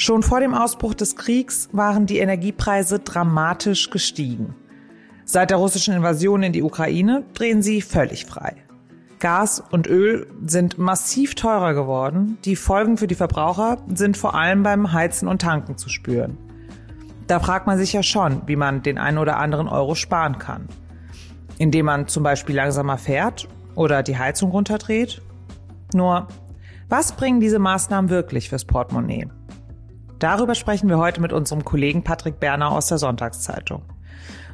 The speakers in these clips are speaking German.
Schon vor dem Ausbruch des Kriegs waren die Energiepreise dramatisch gestiegen. Seit der russischen Invasion in die Ukraine drehen sie völlig frei. Gas und Öl sind massiv teurer geworden. Die Folgen für die Verbraucher sind vor allem beim Heizen und Tanken zu spüren. Da fragt man sich ja schon, wie man den einen oder anderen Euro sparen kann. Indem man zum Beispiel langsamer fährt oder die Heizung runterdreht. Nur, was bringen diese Maßnahmen wirklich fürs Portemonnaie? Darüber sprechen wir heute mit unserem Kollegen Patrick Berner aus der Sonntagszeitung.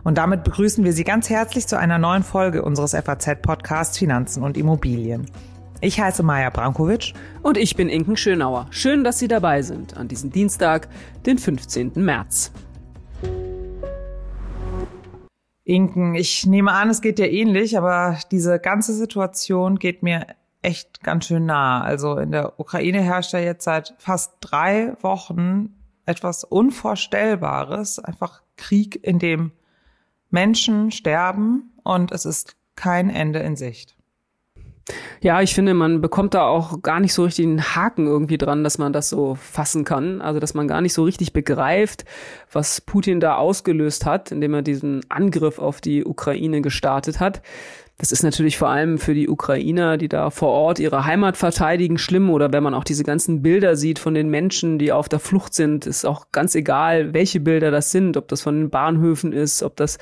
Und damit begrüßen wir Sie ganz herzlich zu einer neuen Folge unseres FAZ-Podcasts Finanzen und Immobilien. Ich heiße Maja Brankovic. Und ich bin Inken Schönauer. Schön, dass Sie dabei sind an diesem Dienstag, den 15. März. Inken, ich nehme an, es geht dir ähnlich, aber diese ganze Situation geht mir echt ganz schön nah. Also in der Ukraine herrscht ja jetzt seit fast drei Wochen etwas Unvorstellbares, einfach Krieg, in dem Menschen sterben und es ist kein Ende in Sicht. Ja, ich finde, man bekommt da auch gar nicht so richtig einen Haken irgendwie dran, dass man das so fassen kann. Also, dass man gar nicht so richtig begreift, was Putin da ausgelöst hat, indem er diesen Angriff auf die Ukraine gestartet hat. Das ist natürlich vor allem für die Ukrainer, die da vor Ort ihre Heimat verteidigen, schlimm. Oder wenn man auch diese ganzen Bilder sieht von den Menschen, die auf der Flucht sind, ist auch ganz egal, welche Bilder das sind, ob das von den Bahnhöfen ist, ob das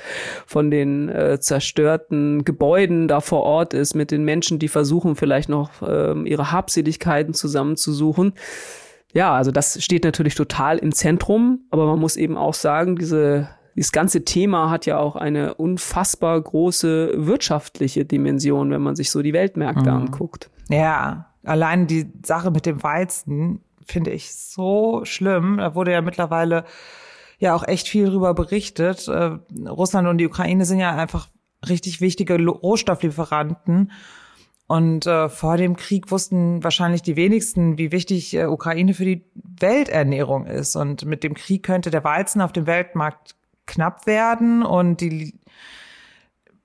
von den äh, zerstörten Gebäuden da vor Ort ist, mit den Menschen, die versuchen vielleicht noch äh, ihre Habseligkeiten zusammenzusuchen. Ja, also das steht natürlich total im Zentrum, aber man muss eben auch sagen, diese dieses ganze Thema hat ja auch eine unfassbar große wirtschaftliche Dimension, wenn man sich so die Weltmärkte mhm. anguckt. Ja, allein die Sache mit dem Weizen finde ich so schlimm. Da wurde ja mittlerweile ja auch echt viel darüber berichtet. Äh, Russland und die Ukraine sind ja einfach richtig wichtige Rohstofflieferanten. Und äh, vor dem Krieg wussten wahrscheinlich die wenigsten, wie wichtig äh, Ukraine für die Welternährung ist. Und mit dem Krieg könnte der Weizen auf dem Weltmarkt knapp werden und die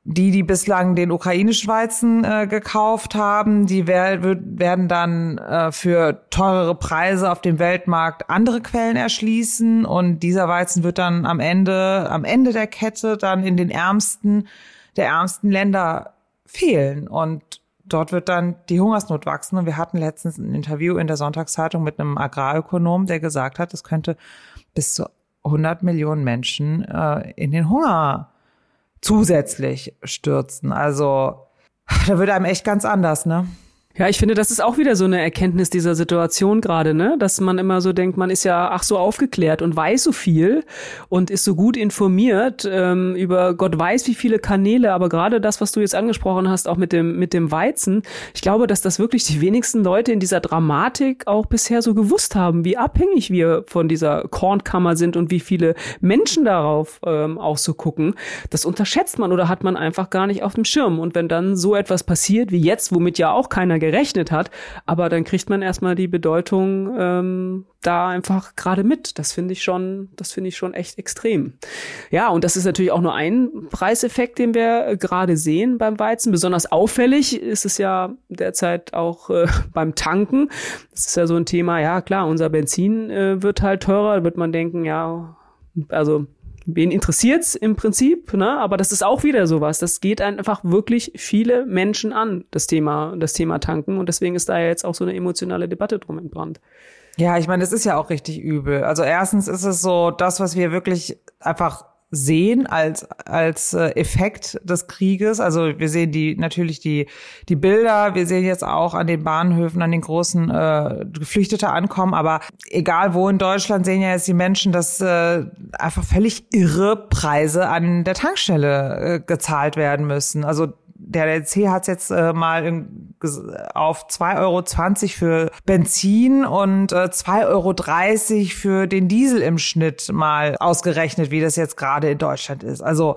die, die bislang den ukrainischen Weizen äh, gekauft haben, die wer werden dann äh, für teurere Preise auf dem Weltmarkt andere Quellen erschließen und dieser Weizen wird dann am Ende, am Ende der Kette dann in den ärmsten, der ärmsten Länder fehlen und dort wird dann die Hungersnot wachsen. Und wir hatten letztens ein Interview in der Sonntagszeitung mit einem Agrarökonom, der gesagt hat, es könnte bis zu 100 Millionen Menschen äh, in den Hunger zusätzlich stürzen. Also da wird einem echt ganz anders, ne? Ja, ich finde, das ist auch wieder so eine Erkenntnis dieser Situation gerade, ne? Dass man immer so denkt, man ist ja ach so aufgeklärt und weiß so viel und ist so gut informiert ähm, über Gott weiß wie viele Kanäle, aber gerade das, was du jetzt angesprochen hast, auch mit dem mit dem Weizen, ich glaube, dass das wirklich die wenigsten Leute in dieser Dramatik auch bisher so gewusst haben, wie abhängig wir von dieser Kornkammer sind und wie viele Menschen darauf ähm, auch so gucken. Das unterschätzt man oder hat man einfach gar nicht auf dem Schirm. Und wenn dann so etwas passiert wie jetzt, womit ja auch keiner gerechnet hat, aber dann kriegt man erstmal die Bedeutung ähm, da einfach gerade mit. Das finde ich schon, das finde ich schon echt extrem. Ja, und das ist natürlich auch nur ein Preiseffekt, den wir gerade sehen beim Weizen. Besonders auffällig ist es ja derzeit auch äh, beim Tanken. Das ist ja so ein Thema, ja klar, unser Benzin äh, wird halt teurer, wird man denken, ja, also wen interessiert's im Prinzip, ne? Aber das ist auch wieder sowas. Das geht einfach wirklich viele Menschen an, das Thema, das Thema Tanken. Und deswegen ist da ja jetzt auch so eine emotionale Debatte drum entbrannt. Ja, ich meine, das ist ja auch richtig übel. Also erstens ist es so, das, was wir wirklich einfach sehen als als äh, Effekt des Krieges. Also wir sehen die natürlich die die Bilder, wir sehen jetzt auch an den Bahnhöfen, an den großen äh, Geflüchtete ankommen. Aber egal wo in Deutschland sehen ja jetzt die Menschen, dass äh, einfach völlig irre Preise an der Tankstelle äh, gezahlt werden müssen. Also der DC hat jetzt äh, mal auf 2,20 Euro für Benzin und äh, 2,30 Euro für den Diesel im Schnitt mal ausgerechnet, wie das jetzt gerade in Deutschland ist. Also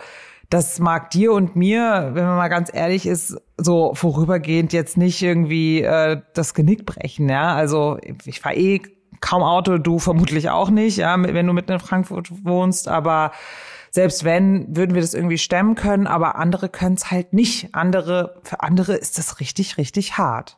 das mag dir und mir, wenn man mal ganz ehrlich ist, so vorübergehend jetzt nicht irgendwie äh, das Genick brechen. Ja, also ich fahre eh kaum Auto, du vermutlich auch nicht, ja, wenn du mitten in Frankfurt wohnst, aber selbst wenn, würden wir das irgendwie stemmen können, aber andere können es halt nicht. Andere, für andere ist das richtig, richtig hart.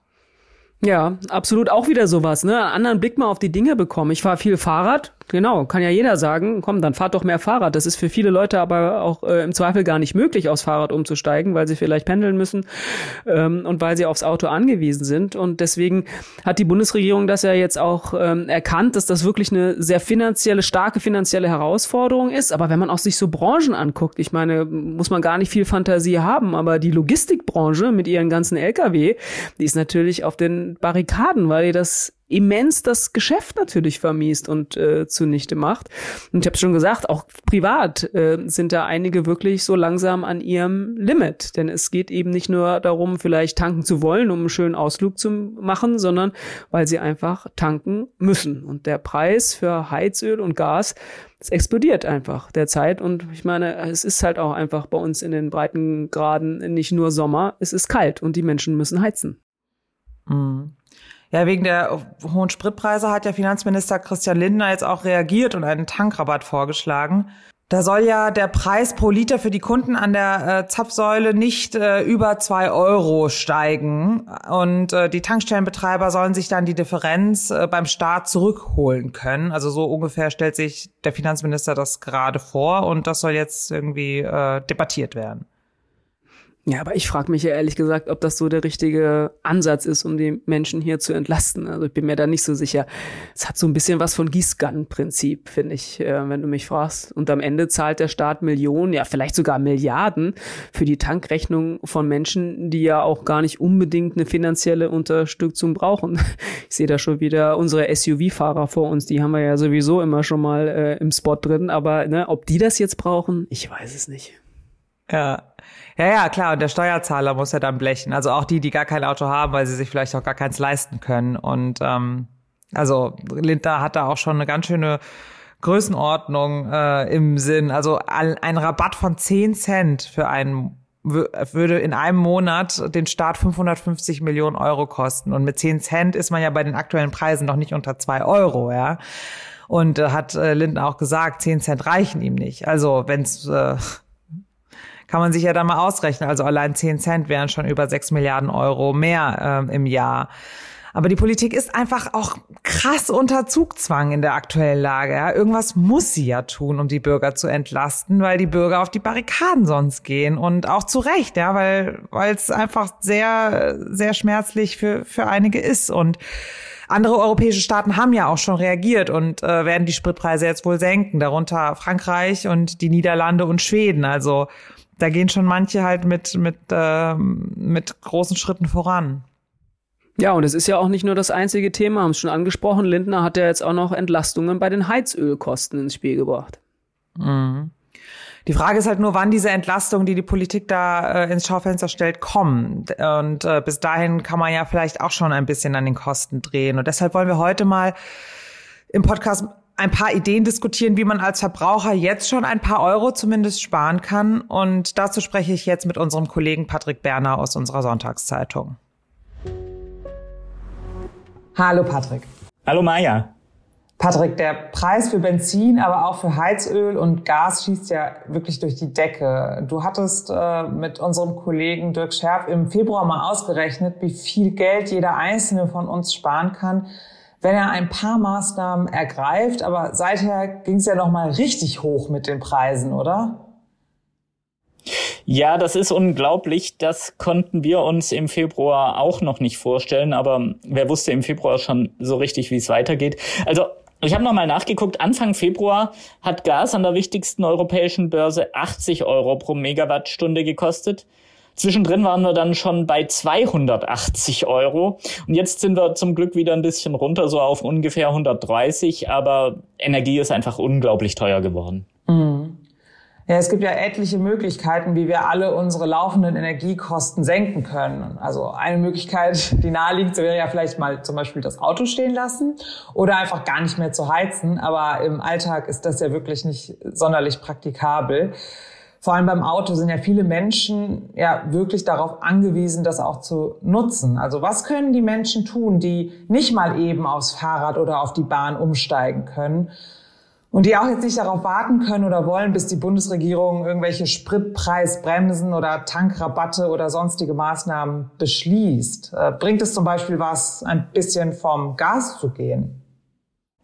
Ja, absolut auch wieder sowas, ne? Einen anderen Blick mal auf die Dinge bekommen. Ich fahre viel Fahrrad, genau, kann ja jeder sagen, komm, dann fahrt doch mehr Fahrrad. Das ist für viele Leute aber auch äh, im Zweifel gar nicht möglich, aufs Fahrrad umzusteigen, weil sie vielleicht pendeln müssen ähm, und weil sie aufs Auto angewiesen sind. Und deswegen hat die Bundesregierung das ja jetzt auch ähm, erkannt, dass das wirklich eine sehr finanzielle, starke finanzielle Herausforderung ist. Aber wenn man auch sich so Branchen anguckt, ich meine, muss man gar nicht viel Fantasie haben, aber die Logistikbranche mit ihren ganzen Lkw, die ist natürlich auf den Barrikaden, weil ihr das immens das Geschäft natürlich vermiest und äh, zunichte macht. Und ich habe schon gesagt, auch privat äh, sind da einige wirklich so langsam an ihrem Limit. Denn es geht eben nicht nur darum, vielleicht tanken zu wollen, um einen schönen Ausflug zu machen, sondern weil sie einfach tanken müssen. Und der Preis für Heizöl und Gas, es explodiert einfach derzeit. Und ich meine, es ist halt auch einfach bei uns in den Breitengraden nicht nur Sommer, es ist kalt und die Menschen müssen heizen. Mhm. Ja, wegen der hohen Spritpreise hat ja Finanzminister Christian Lindner jetzt auch reagiert und einen Tankrabatt vorgeschlagen. Da soll ja der Preis pro Liter für die Kunden an der äh, Zapfsäule nicht äh, über zwei Euro steigen. Und äh, die Tankstellenbetreiber sollen sich dann die Differenz äh, beim Staat zurückholen können. Also so ungefähr stellt sich der Finanzminister das gerade vor und das soll jetzt irgendwie äh, debattiert werden. Ja, aber ich frage mich ja ehrlich gesagt, ob das so der richtige Ansatz ist, um die Menschen hier zu entlasten. Also ich bin mir da nicht so sicher. Es hat so ein bisschen was von Gießkannenprinzip, finde ich, äh, wenn du mich fragst. Und am Ende zahlt der Staat Millionen, ja vielleicht sogar Milliarden für die Tankrechnung von Menschen, die ja auch gar nicht unbedingt eine finanzielle Unterstützung brauchen. Ich sehe da schon wieder unsere SUV-Fahrer vor uns, die haben wir ja sowieso immer schon mal äh, im Spot drin. Aber ne, ob die das jetzt brauchen, ich weiß es nicht. Ja, ja, ja, klar. Und der Steuerzahler muss ja dann blechen. Also auch die, die gar kein Auto haben, weil sie sich vielleicht auch gar keins leisten können. Und ähm, also Linda hat da auch schon eine ganz schöne Größenordnung äh, im Sinn. Also ein Rabatt von 10 Cent für einen würde in einem Monat den Staat 550 Millionen Euro kosten. Und mit 10 Cent ist man ja bei den aktuellen Preisen noch nicht unter zwei Euro, ja. Und äh, hat äh, Linden auch gesagt, 10 Cent reichen ihm nicht. Also wenn es äh, kann man sich ja dann mal ausrechnen. Also allein 10 Cent wären schon über 6 Milliarden Euro mehr äh, im Jahr. Aber die Politik ist einfach auch krass unter Zugzwang in der aktuellen Lage. Ja. Irgendwas muss sie ja tun, um die Bürger zu entlasten, weil die Bürger auf die Barrikaden sonst gehen und auch zu Recht, ja, weil es einfach sehr sehr schmerzlich für für einige ist und andere europäische Staaten haben ja auch schon reagiert und äh, werden die Spritpreise jetzt wohl senken, darunter Frankreich und die Niederlande und Schweden. Also da gehen schon manche halt mit, mit, äh, mit großen Schritten voran. Ja, und es ist ja auch nicht nur das einzige Thema, haben es schon angesprochen. Lindner hat ja jetzt auch noch Entlastungen bei den Heizölkosten ins Spiel gebracht. Mhm. Die Frage ist halt nur, wann diese Entlastungen, die die Politik da äh, ins Schaufenster stellt, kommen. Und äh, bis dahin kann man ja vielleicht auch schon ein bisschen an den Kosten drehen. Und deshalb wollen wir heute mal im Podcast ein paar Ideen diskutieren, wie man als Verbraucher jetzt schon ein paar Euro zumindest sparen kann. Und dazu spreche ich jetzt mit unserem Kollegen Patrick Berner aus unserer Sonntagszeitung. Hallo Patrick. Hallo Maja. Patrick, der Preis für Benzin, aber auch für Heizöl und Gas schießt ja wirklich durch die Decke. Du hattest äh, mit unserem Kollegen Dirk Scherf im Februar mal ausgerechnet, wie viel Geld jeder einzelne von uns sparen kann, wenn er ein paar Maßnahmen ergreift. Aber seither ging es ja noch mal richtig hoch mit den Preisen, oder? Ja, das ist unglaublich. Das konnten wir uns im Februar auch noch nicht vorstellen. Aber wer wusste im Februar schon so richtig, wie es weitergeht? Also ich habe nochmal nachgeguckt. Anfang Februar hat Gas an der wichtigsten europäischen Börse 80 Euro pro Megawattstunde gekostet. Zwischendrin waren wir dann schon bei 280 Euro. Und jetzt sind wir zum Glück wieder ein bisschen runter, so auf ungefähr 130. Aber Energie ist einfach unglaublich teuer geworden. Mhm. Ja, es gibt ja etliche Möglichkeiten, wie wir alle unsere laufenden Energiekosten senken können. Also eine Möglichkeit, die naheliegt, wäre ja vielleicht mal zum Beispiel das Auto stehen lassen oder einfach gar nicht mehr zu heizen. Aber im Alltag ist das ja wirklich nicht sonderlich praktikabel vor allem beim Auto sind ja viele Menschen ja wirklich darauf angewiesen, das auch zu nutzen. Also was können die Menschen tun, die nicht mal eben aufs Fahrrad oder auf die Bahn umsteigen können? Und die auch jetzt nicht darauf warten können oder wollen, bis die Bundesregierung irgendwelche Spritpreisbremsen oder Tankrabatte oder sonstige Maßnahmen beschließt. Äh, bringt es zum Beispiel was, ein bisschen vom Gas zu gehen?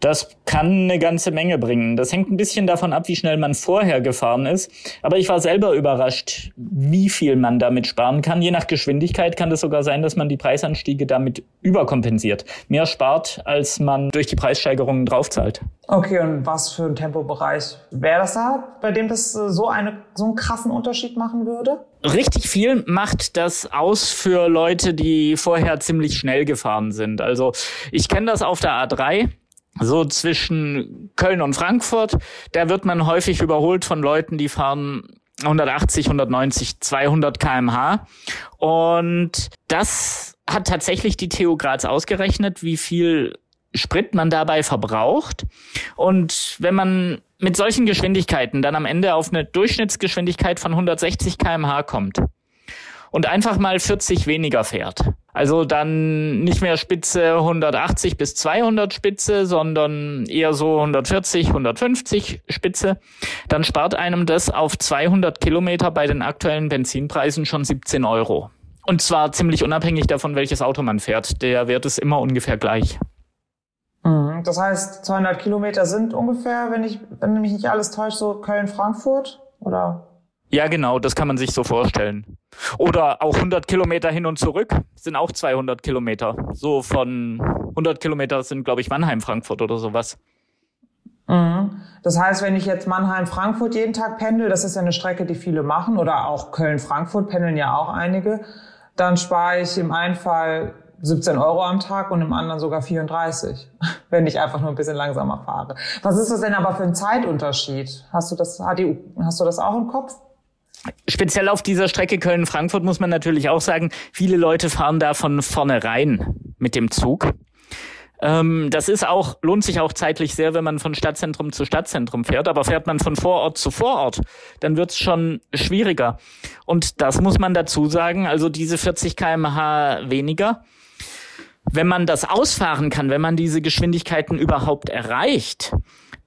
Das kann eine ganze Menge bringen. Das hängt ein bisschen davon ab, wie schnell man vorher gefahren ist. Aber ich war selber überrascht, wie viel man damit sparen kann. Je nach Geschwindigkeit kann es sogar sein, dass man die Preisanstiege damit überkompensiert. Mehr spart, als man durch die Preissteigerungen draufzahlt. Okay, und was für ein Tempobereich wäre das da, bei dem das äh, so, eine, so einen krassen Unterschied machen würde? Richtig viel macht das aus für Leute, die vorher ziemlich schnell gefahren sind. Also ich kenne das auf der A3 so zwischen Köln und Frankfurt, da wird man häufig überholt von Leuten, die fahren 180, 190, 200 kmh. Und das hat tatsächlich die TU Graz ausgerechnet, wie viel Sprit man dabei verbraucht. Und wenn man mit solchen Geschwindigkeiten dann am Ende auf eine Durchschnittsgeschwindigkeit von 160 kmh kommt, und einfach mal 40 weniger fährt. Also dann nicht mehr Spitze 180 bis 200 Spitze, sondern eher so 140, 150 Spitze. Dann spart einem das auf 200 Kilometer bei den aktuellen Benzinpreisen schon 17 Euro. Und zwar ziemlich unabhängig davon, welches Auto man fährt. Der Wert ist immer ungefähr gleich. Mhm. Das heißt, 200 Kilometer sind ungefähr, wenn ich, wenn mich nicht alles täuscht, so Köln-Frankfurt oder? Ja, genau, das kann man sich so vorstellen. Oder auch 100 Kilometer hin und zurück sind auch 200 Kilometer. So von 100 Kilometer sind, glaube ich, Mannheim-Frankfurt oder sowas. Mhm. Das heißt, wenn ich jetzt Mannheim-Frankfurt jeden Tag pendel, das ist ja eine Strecke, die viele machen, oder auch Köln-Frankfurt pendeln ja auch einige, dann spare ich im einen Fall 17 Euro am Tag und im anderen sogar 34, wenn ich einfach nur ein bisschen langsamer fahre. Was ist das denn aber für ein Zeitunterschied? Hast du das, hast du das auch im Kopf? Speziell auf dieser Strecke Köln-Frankfurt muss man natürlich auch sagen, viele Leute fahren da von vornherein mit dem Zug. Ähm, das ist auch, lohnt sich auch zeitlich sehr, wenn man von Stadtzentrum zu Stadtzentrum fährt. Aber fährt man von Vorort zu Vorort, dann wird's schon schwieriger. Und das muss man dazu sagen, also diese 40 kmh weniger. Wenn man das ausfahren kann, wenn man diese Geschwindigkeiten überhaupt erreicht,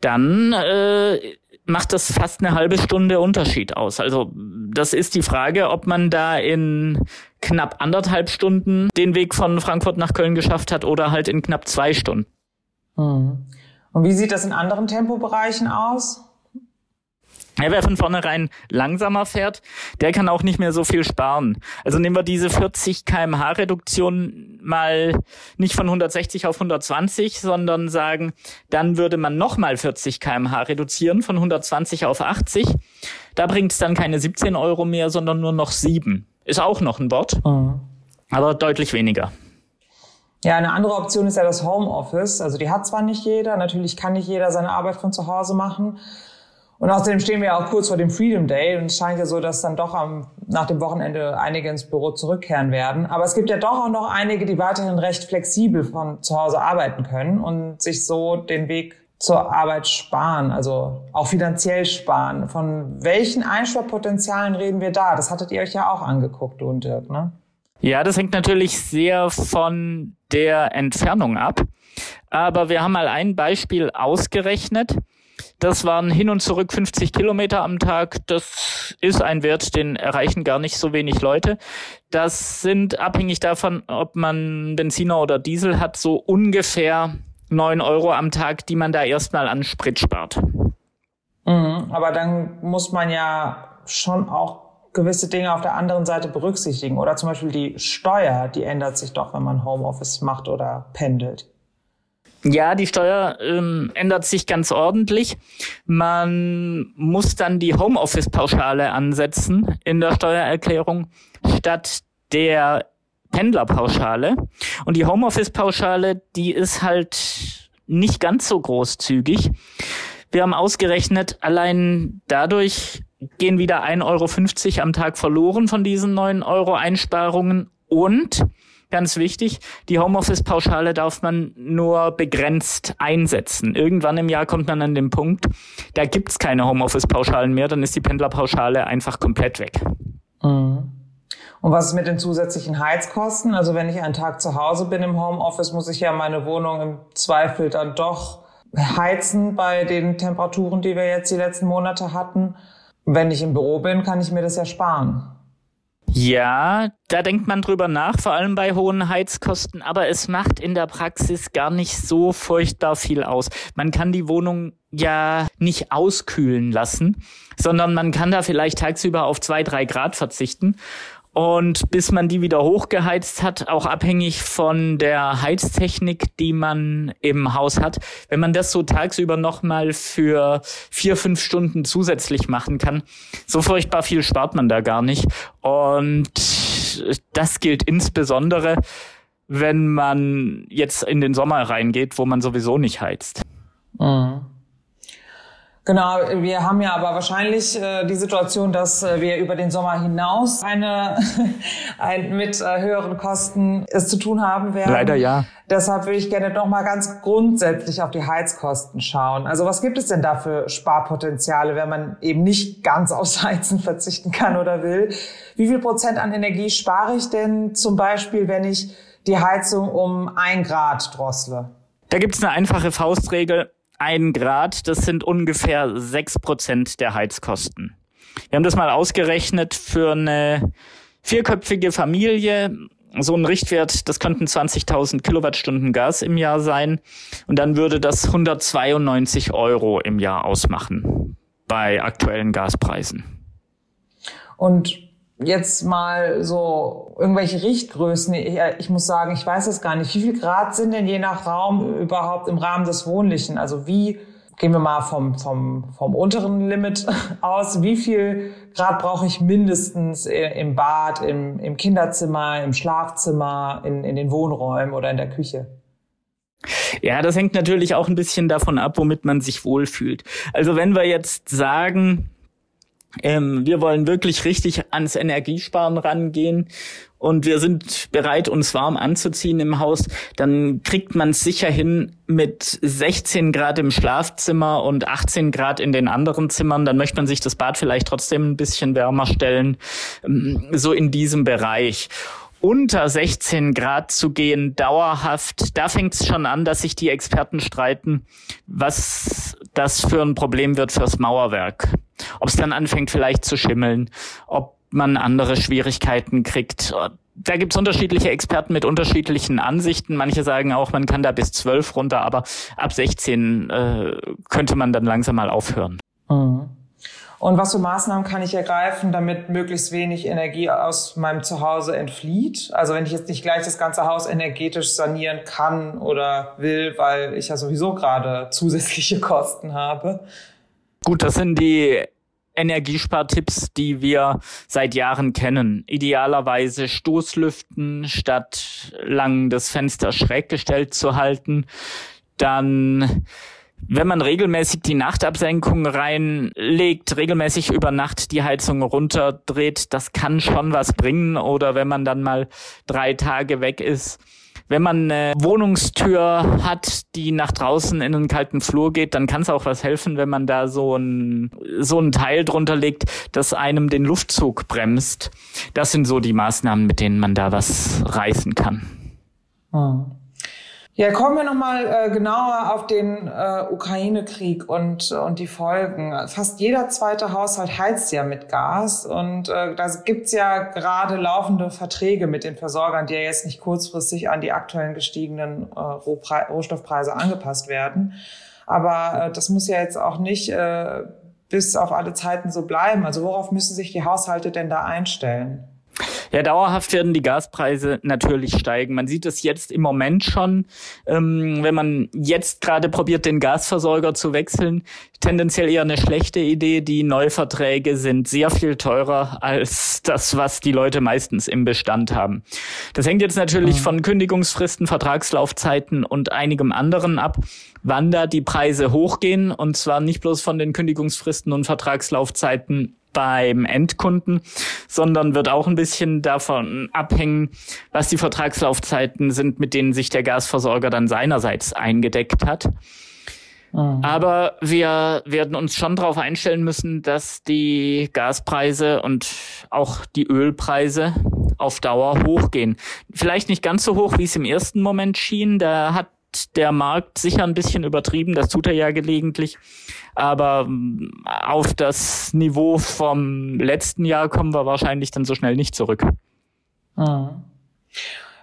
dann äh, macht das fast eine halbe Stunde Unterschied aus. Also das ist die Frage, ob man da in knapp anderthalb Stunden den Weg von Frankfurt nach Köln geschafft hat oder halt in knapp zwei Stunden. Hm. Und wie sieht das in anderen Tempobereichen aus? Ja, wer von vornherein langsamer fährt, der kann auch nicht mehr so viel sparen. Also nehmen wir diese 40 kmh Reduktion mal nicht von 160 auf 120, sondern sagen, dann würde man nochmal 40 kmh reduzieren von 120 auf 80. Da bringt es dann keine 17 Euro mehr, sondern nur noch 7. Ist auch noch ein Wort, mhm. aber deutlich weniger. Ja, eine andere Option ist ja das Homeoffice. Also die hat zwar nicht jeder, natürlich kann nicht jeder seine Arbeit von zu Hause machen, und außerdem stehen wir auch kurz vor dem Freedom Day und es scheint ja so, dass dann doch am, nach dem Wochenende einige ins Büro zurückkehren werden. Aber es gibt ja doch auch noch einige, die weiterhin recht flexibel von zu Hause arbeiten können und sich so den Weg zur Arbeit sparen, also auch finanziell sparen. Von welchen Einsparpotenzialen reden wir da? Das hattet ihr euch ja auch angeguckt, du und Dirk, ne? Ja, das hängt natürlich sehr von der Entfernung ab. Aber wir haben mal ein Beispiel ausgerechnet. Das waren hin und zurück 50 Kilometer am Tag. Das ist ein Wert, den erreichen gar nicht so wenig Leute. Das sind abhängig davon, ob man Benziner oder Diesel hat, so ungefähr neun Euro am Tag, die man da erstmal an Sprit spart. Mhm, aber dann muss man ja schon auch gewisse Dinge auf der anderen Seite berücksichtigen. Oder zum Beispiel die Steuer, die ändert sich doch, wenn man Homeoffice macht oder pendelt. Ja, die Steuer ähm, ändert sich ganz ordentlich. Man muss dann die Homeoffice-Pauschale ansetzen in der Steuererklärung statt der Pendlerpauschale. Und die Homeoffice-Pauschale, die ist halt nicht ganz so großzügig. Wir haben ausgerechnet, allein dadurch gehen wieder 1,50 Euro am Tag verloren von diesen 9 Euro Einsparungen und ganz wichtig, die Homeoffice-Pauschale darf man nur begrenzt einsetzen. Irgendwann im Jahr kommt man an den Punkt, da gibt's keine Homeoffice-Pauschalen mehr, dann ist die Pendlerpauschale einfach komplett weg. Mhm. Und was ist mit den zusätzlichen Heizkosten? Also wenn ich einen Tag zu Hause bin im Homeoffice, muss ich ja meine Wohnung im Zweifel dann doch heizen bei den Temperaturen, die wir jetzt die letzten Monate hatten. Wenn ich im Büro bin, kann ich mir das ja sparen. Ja, da denkt man drüber nach, vor allem bei hohen Heizkosten, aber es macht in der Praxis gar nicht so furchtbar viel aus. Man kann die Wohnung ja nicht auskühlen lassen, sondern man kann da vielleicht tagsüber auf zwei, drei Grad verzichten und bis man die wieder hochgeheizt hat, auch abhängig von der Heiztechnik, die man im Haus hat. Wenn man das so tagsüber nochmal für vier, fünf Stunden zusätzlich machen kann, so furchtbar viel spart man da gar nicht. Und das gilt insbesondere, wenn man jetzt in den Sommer reingeht, wo man sowieso nicht heizt. Mhm. Genau, wir haben ja aber wahrscheinlich äh, die Situation, dass äh, wir über den Sommer hinaus eine ein, mit äh, höheren Kosten es zu tun haben werden. Leider ja. Deshalb würde ich gerne noch mal ganz grundsätzlich auf die Heizkosten schauen. Also was gibt es denn da für Sparpotenziale, wenn man eben nicht ganz aufs Heizen verzichten kann oder will? Wie viel Prozent an Energie spare ich denn zum Beispiel, wenn ich die Heizung um ein Grad drossle? Da gibt es eine einfache Faustregel ein Grad, das sind ungefähr sechs Prozent der Heizkosten. Wir haben das mal ausgerechnet für eine vierköpfige Familie. So ein Richtwert, das könnten 20.000 Kilowattstunden Gas im Jahr sein. Und dann würde das 192 Euro im Jahr ausmachen bei aktuellen Gaspreisen. Und jetzt mal so irgendwelche Richtgrößen. Ich, ich, muss sagen, ich weiß es gar nicht. Wie viel Grad sind denn je nach Raum überhaupt im Rahmen des Wohnlichen? Also wie, gehen wir mal vom, vom, vom unteren Limit aus, wie viel Grad brauche ich mindestens im Bad, im, im Kinderzimmer, im Schlafzimmer, in, in den Wohnräumen oder in der Küche? Ja, das hängt natürlich auch ein bisschen davon ab, womit man sich wohlfühlt. Also wenn wir jetzt sagen, ähm, wir wollen wirklich richtig ans Energiesparen rangehen. Und wir sind bereit, uns warm anzuziehen im Haus, dann kriegt man es sicher hin mit 16 Grad im Schlafzimmer und 18 Grad in den anderen Zimmern. Dann möchte man sich das Bad vielleicht trotzdem ein bisschen wärmer stellen, ähm, so in diesem Bereich unter 16 Grad zu gehen, dauerhaft, da fängt es schon an, dass sich die Experten streiten, was das für ein Problem wird fürs Mauerwerk. Ob es dann anfängt vielleicht zu schimmeln, ob man andere Schwierigkeiten kriegt. Da gibt's unterschiedliche Experten mit unterschiedlichen Ansichten. Manche sagen auch, man kann da bis 12 runter, aber ab 16 äh, könnte man dann langsam mal aufhören. Mhm. Und was für Maßnahmen kann ich ergreifen, damit möglichst wenig Energie aus meinem Zuhause entflieht? Also wenn ich jetzt nicht gleich das ganze Haus energetisch sanieren kann oder will, weil ich ja sowieso gerade zusätzliche Kosten habe. Gut, das sind die Energiespartipps, die wir seit Jahren kennen. Idealerweise Stoßlüften statt lang das Fenster schräg gestellt zu halten. Dann wenn man regelmäßig die Nachtabsenkung reinlegt, regelmäßig über Nacht die Heizung runterdreht, das kann schon was bringen. Oder wenn man dann mal drei Tage weg ist. Wenn man eine Wohnungstür hat, die nach draußen in einen kalten Flur geht, dann kann es auch was helfen, wenn man da so ein, so ein Teil drunter legt, das einem den Luftzug bremst. Das sind so die Maßnahmen, mit denen man da was reißen kann. Hm. Ja, kommen wir nochmal äh, genauer auf den äh, Ukraine-Krieg und, und die Folgen. Fast jeder zweite Haushalt heizt ja mit Gas und äh, da gibt's ja gerade laufende Verträge mit den Versorgern, die ja jetzt nicht kurzfristig an die aktuellen gestiegenen äh, Rohstoffpreise angepasst werden. Aber äh, das muss ja jetzt auch nicht äh, bis auf alle Zeiten so bleiben. Also worauf müssen sich die Haushalte denn da einstellen? Ja, dauerhaft werden die Gaspreise natürlich steigen. Man sieht es jetzt im Moment schon, ähm, wenn man jetzt gerade probiert, den Gasversorger zu wechseln, tendenziell eher eine schlechte Idee. Die Neuverträge sind sehr viel teurer als das, was die Leute meistens im Bestand haben. Das hängt jetzt natürlich mhm. von Kündigungsfristen, Vertragslaufzeiten und einigem anderen ab, wann da die Preise hochgehen. Und zwar nicht bloß von den Kündigungsfristen und Vertragslaufzeiten beim Endkunden, sondern wird auch ein bisschen davon abhängen, was die Vertragslaufzeiten sind, mit denen sich der Gasversorger dann seinerseits eingedeckt hat. Mhm. Aber wir werden uns schon darauf einstellen müssen, dass die Gaspreise und auch die Ölpreise auf Dauer hochgehen. Vielleicht nicht ganz so hoch, wie es im ersten Moment schien. Da hat der Markt sicher ein bisschen übertrieben, das tut er ja gelegentlich. Aber mm, auf das Niveau vom letzten Jahr kommen wir wahrscheinlich dann so schnell nicht zurück. Mhm.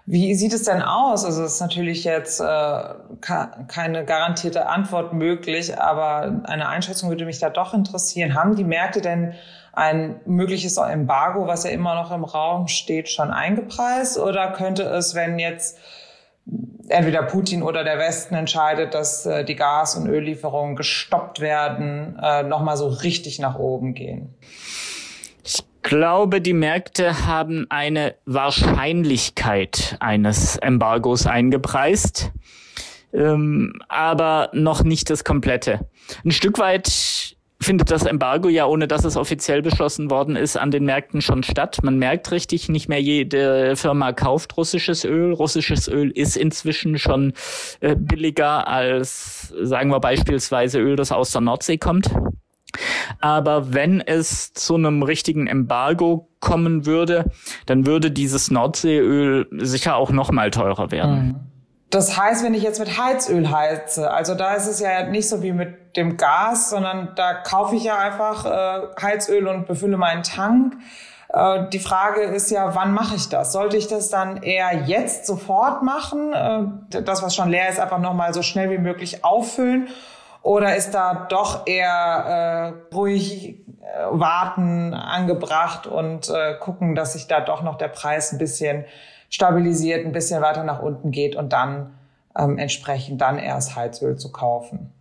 Wie sieht es denn aus? Also es ist natürlich jetzt äh, keine garantierte Antwort möglich, aber eine Einschätzung würde mich da doch interessieren. Haben die Märkte denn ein mögliches Embargo, was ja immer noch im Raum steht, schon eingepreist? Oder könnte es, wenn jetzt entweder Putin oder der Westen entscheidet, dass äh, die Gas- und Öllieferungen gestoppt werden, äh, nochmal so richtig nach oben gehen? glaube, die Märkte haben eine Wahrscheinlichkeit eines Embargos eingepreist, ähm, aber noch nicht das komplette. Ein Stück weit findet das Embargo ja, ohne dass es offiziell beschlossen worden ist, an den Märkten schon statt. Man merkt richtig, nicht mehr jede Firma kauft russisches Öl. Russisches Öl ist inzwischen schon äh, billiger als, sagen wir beispielsweise, Öl, das aus der Nordsee kommt. Aber wenn es zu einem richtigen Embargo kommen würde, dann würde dieses Nordseeöl sicher auch noch mal teurer werden. Mhm. Das heißt, wenn ich jetzt mit Heizöl heize, also da ist es ja nicht so wie mit dem Gas, sondern da kaufe ich ja einfach äh, Heizöl und befülle meinen Tank. Äh, die Frage ist ja, wann mache ich das? Sollte ich das dann eher jetzt sofort machen? Äh, das, was schon leer ist, einfach nochmal so schnell wie möglich auffüllen? Oder ist da doch eher äh, ruhig äh, warten angebracht und äh, gucken, dass sich da doch noch der Preis ein bisschen stabilisiert, ein bisschen weiter nach unten geht und dann ähm, entsprechend dann erst Heizöl zu kaufen?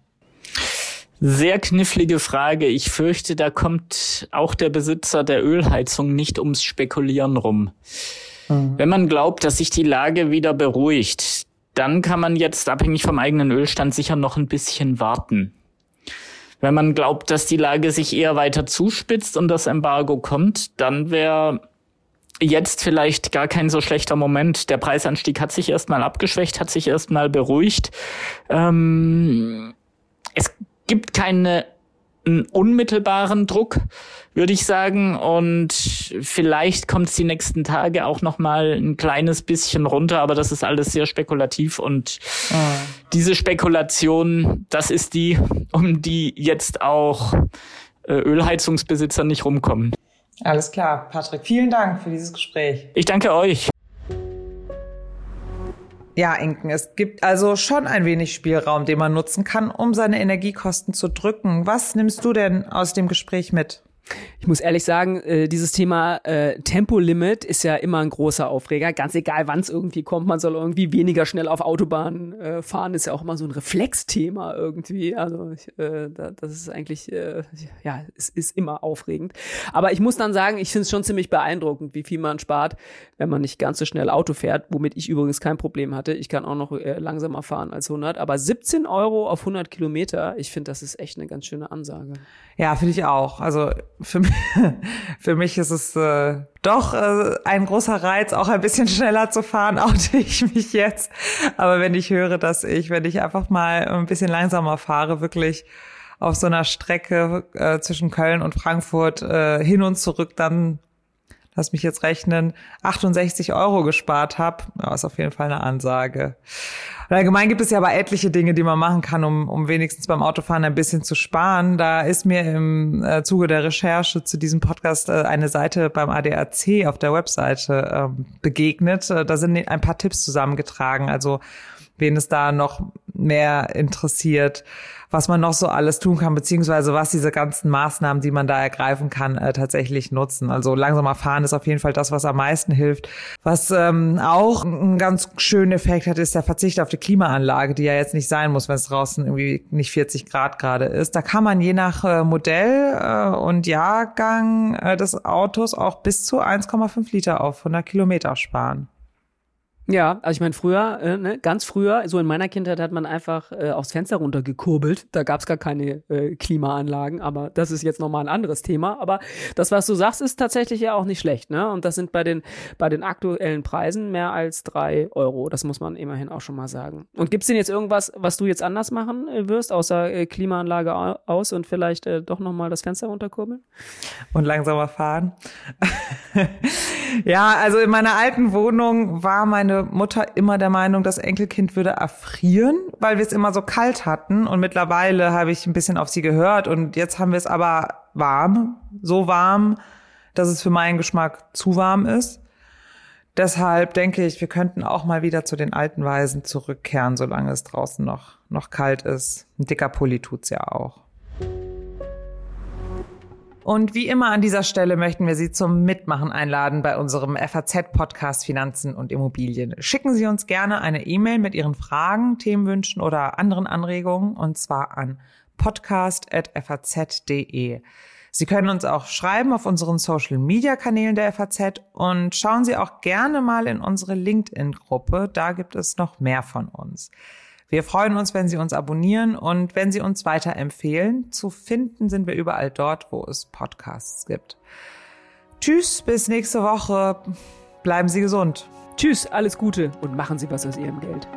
Sehr knifflige Frage. Ich fürchte, da kommt auch der Besitzer der Ölheizung nicht ums Spekulieren rum. Mhm. Wenn man glaubt, dass sich die Lage wieder beruhigt, dann kann man jetzt abhängig vom eigenen Ölstand sicher noch ein bisschen warten. Wenn man glaubt, dass die Lage sich eher weiter zuspitzt und das Embargo kommt, dann wäre jetzt vielleicht gar kein so schlechter Moment. Der Preisanstieg hat sich erstmal abgeschwächt, hat sich erstmal beruhigt. Ähm, es gibt keine einen unmittelbaren Druck, würde ich sagen. Und vielleicht kommt es die nächsten Tage auch noch mal ein kleines bisschen runter, aber das ist alles sehr spekulativ. Und mhm. diese Spekulation, das ist die, um die jetzt auch äh, Ölheizungsbesitzer nicht rumkommen. Alles klar, Patrick. Vielen Dank für dieses Gespräch. Ich danke euch. Ja, Inken, es gibt also schon ein wenig Spielraum, den man nutzen kann, um seine Energiekosten zu drücken. Was nimmst du denn aus dem Gespräch mit? Ich muss ehrlich sagen, äh, dieses Thema äh, Tempolimit ist ja immer ein großer Aufreger. Ganz egal, wann es irgendwie kommt, man soll irgendwie weniger schnell auf Autobahnen äh, fahren, ist ja auch immer so ein Reflexthema irgendwie. Also ich, äh, das ist eigentlich, äh, ja, es ist immer aufregend. Aber ich muss dann sagen, ich finde es schon ziemlich beeindruckend, wie viel man spart, wenn man nicht ganz so schnell Auto fährt, womit ich übrigens kein Problem hatte. Ich kann auch noch äh, langsamer fahren als 100. Aber 17 Euro auf 100 Kilometer, ich finde, das ist echt eine ganz schöne Ansage. Ja, finde ich auch. Also für mich, für mich ist es äh, doch äh, ein großer Reiz, auch ein bisschen schneller zu fahren, oute ich mich jetzt. Aber wenn ich höre, dass ich, wenn ich einfach mal ein bisschen langsamer fahre, wirklich auf so einer Strecke äh, zwischen Köln und Frankfurt äh, hin und zurück dann lass mich jetzt rechnen, 68 Euro gespart habe, ja, ist auf jeden Fall eine Ansage. Und allgemein gibt es ja aber etliche Dinge, die man machen kann, um, um wenigstens beim Autofahren ein bisschen zu sparen. Da ist mir im äh, Zuge der Recherche zu diesem Podcast äh, eine Seite beim ADAC auf der Webseite ähm, begegnet. Äh, da sind ein paar Tipps zusammengetragen. Also wen es da noch mehr interessiert, was man noch so alles tun kann, beziehungsweise was diese ganzen Maßnahmen, die man da ergreifen kann, äh, tatsächlich nutzen. Also langsamer fahren ist auf jeden Fall das, was am meisten hilft. Was ähm, auch einen ganz schönen Effekt hat, ist der Verzicht auf die Klimaanlage, die ja jetzt nicht sein muss, wenn es draußen irgendwie nicht 40 Grad gerade ist. Da kann man je nach äh, Modell äh, und Jahrgang äh, des Autos auch bis zu 1,5 Liter auf 100 Kilometer sparen. Ja, also ich meine, früher, äh, ne, ganz früher, so in meiner Kindheit hat man einfach äh, aufs Fenster runtergekurbelt. Da gab's gar keine äh, Klimaanlagen, aber das ist jetzt nochmal ein anderes Thema. Aber das, was du sagst, ist tatsächlich ja auch nicht schlecht, ne? Und das sind bei den, bei den aktuellen Preisen mehr als drei Euro. Das muss man immerhin auch schon mal sagen. Und gibt's denn jetzt irgendwas, was du jetzt anders machen äh, wirst, außer äh, Klimaanlage aus und vielleicht äh, doch nochmal das Fenster runterkurbeln? Und langsamer fahren. ja, also in meiner alten Wohnung war meine einzige Mutter immer der Meinung, das Enkelkind würde erfrieren, weil wir es immer so kalt hatten. Und mittlerweile habe ich ein bisschen auf sie gehört und jetzt haben wir es aber warm, so warm, dass es für meinen Geschmack zu warm ist. Deshalb denke ich, wir könnten auch mal wieder zu den alten Weisen zurückkehren, solange es draußen noch, noch kalt ist. Ein dicker Pulli tut's ja auch. Und wie immer an dieser Stelle möchten wir Sie zum Mitmachen einladen bei unserem FAZ-Podcast Finanzen und Immobilien. Schicken Sie uns gerne eine E-Mail mit Ihren Fragen, Themenwünschen oder anderen Anregungen und zwar an podcast.faz.de. Sie können uns auch schreiben auf unseren Social-Media-Kanälen der FAZ und schauen Sie auch gerne mal in unsere LinkedIn-Gruppe. Da gibt es noch mehr von uns. Wir freuen uns, wenn Sie uns abonnieren und wenn Sie uns weiterempfehlen. Zu finden sind wir überall dort, wo es Podcasts gibt. Tschüss, bis nächste Woche. Bleiben Sie gesund. Tschüss, alles Gute und machen Sie was aus Ihrem Geld.